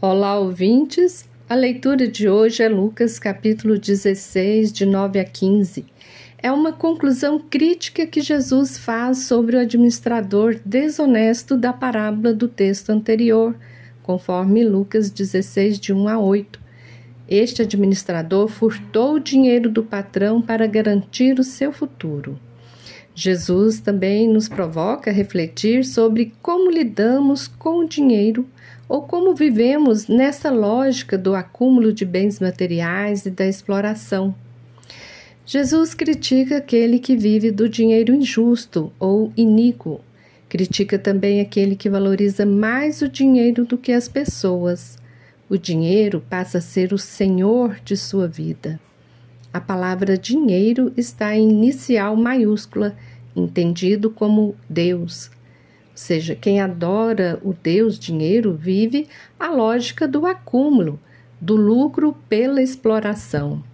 Olá, ouvintes! A leitura de hoje é Lucas capítulo 16, de 9 a 15. É uma conclusão crítica que Jesus faz sobre o administrador desonesto da parábola do texto anterior, conforme Lucas 16, de 1 a 8. Este administrador furtou o dinheiro do patrão para garantir o seu futuro. Jesus também nos provoca a refletir sobre como lidamos com o dinheiro ou como vivemos nessa lógica do acúmulo de bens materiais e da exploração. Jesus critica aquele que vive do dinheiro injusto ou iníquo. Critica também aquele que valoriza mais o dinheiro do que as pessoas. O dinheiro passa a ser o senhor de sua vida. A palavra dinheiro está em inicial maiúscula entendido como Deus. Ou seja, quem adora o Deus dinheiro vive a lógica do acúmulo, do lucro pela exploração.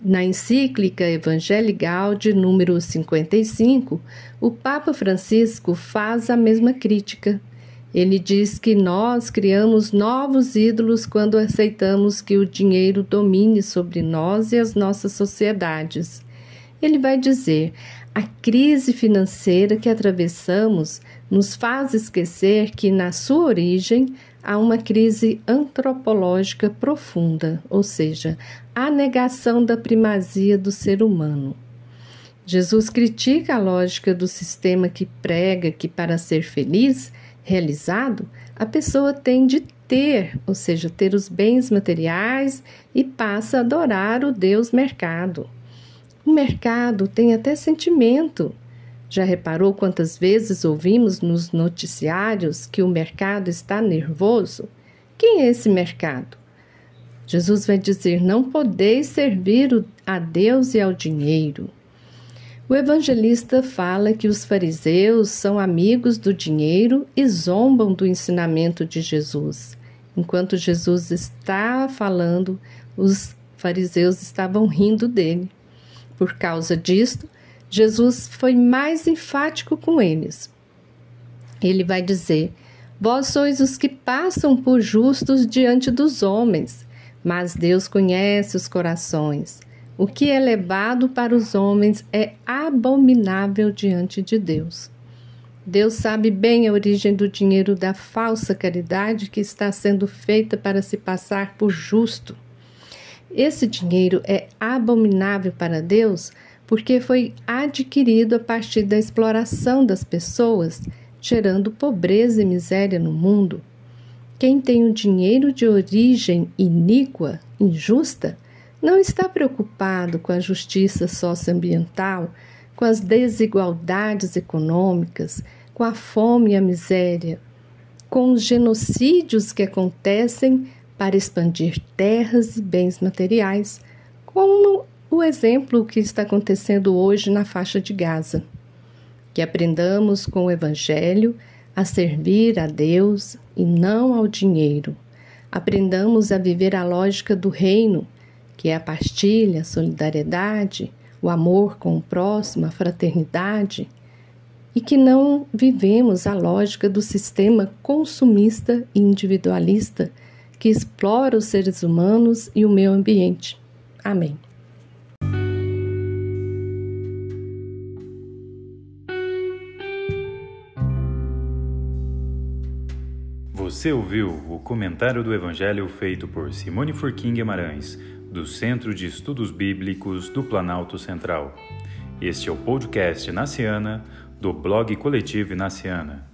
Na encíclica Evangelii Gaudium número 55, o Papa Francisco faz a mesma crítica. Ele diz que nós criamos novos ídolos quando aceitamos que o dinheiro domine sobre nós e as nossas sociedades. Ele vai dizer: a crise financeira que atravessamos nos faz esquecer que, na sua origem, há uma crise antropológica profunda, ou seja, a negação da primazia do ser humano. Jesus critica a lógica do sistema que prega que, para ser feliz, realizado, a pessoa tem de ter, ou seja, ter os bens materiais e passa a adorar o Deus mercado. O mercado tem até sentimento. Já reparou quantas vezes ouvimos nos noticiários que o mercado está nervoso? Quem é esse mercado? Jesus vai dizer: Não podeis servir a Deus e ao dinheiro. O evangelista fala que os fariseus são amigos do dinheiro e zombam do ensinamento de Jesus. Enquanto Jesus está falando, os fariseus estavam rindo dele. Por causa disto, Jesus foi mais enfático com eles. Ele vai dizer: Vós sois os que passam por justos diante dos homens, mas Deus conhece os corações. O que é levado para os homens é abominável diante de Deus. Deus sabe bem a origem do dinheiro da falsa caridade que está sendo feita para se passar por justo. Esse dinheiro é abominável para Deus porque foi adquirido a partir da exploração das pessoas, gerando pobreza e miséria no mundo. Quem tem o dinheiro de origem iníqua, injusta, não está preocupado com a justiça socioambiental, com as desigualdades econômicas, com a fome e a miséria, com os genocídios que acontecem para expandir terras e bens materiais, como o exemplo que está acontecendo hoje na faixa de Gaza. Que aprendamos com o Evangelho a servir a Deus e não ao dinheiro. Aprendamos a viver a lógica do reino, que é a partilha, a solidariedade, o amor com o próximo, a fraternidade, e que não vivemos a lógica do sistema consumista e individualista que explora os seres humanos e o meio ambiente. Amém. Você ouviu o comentário do Evangelho feito por Simone Furquim Guimarães, do Centro de Estudos Bíblicos do Planalto Central. Este é o podcast Naciana, do blog Coletivo Naciana.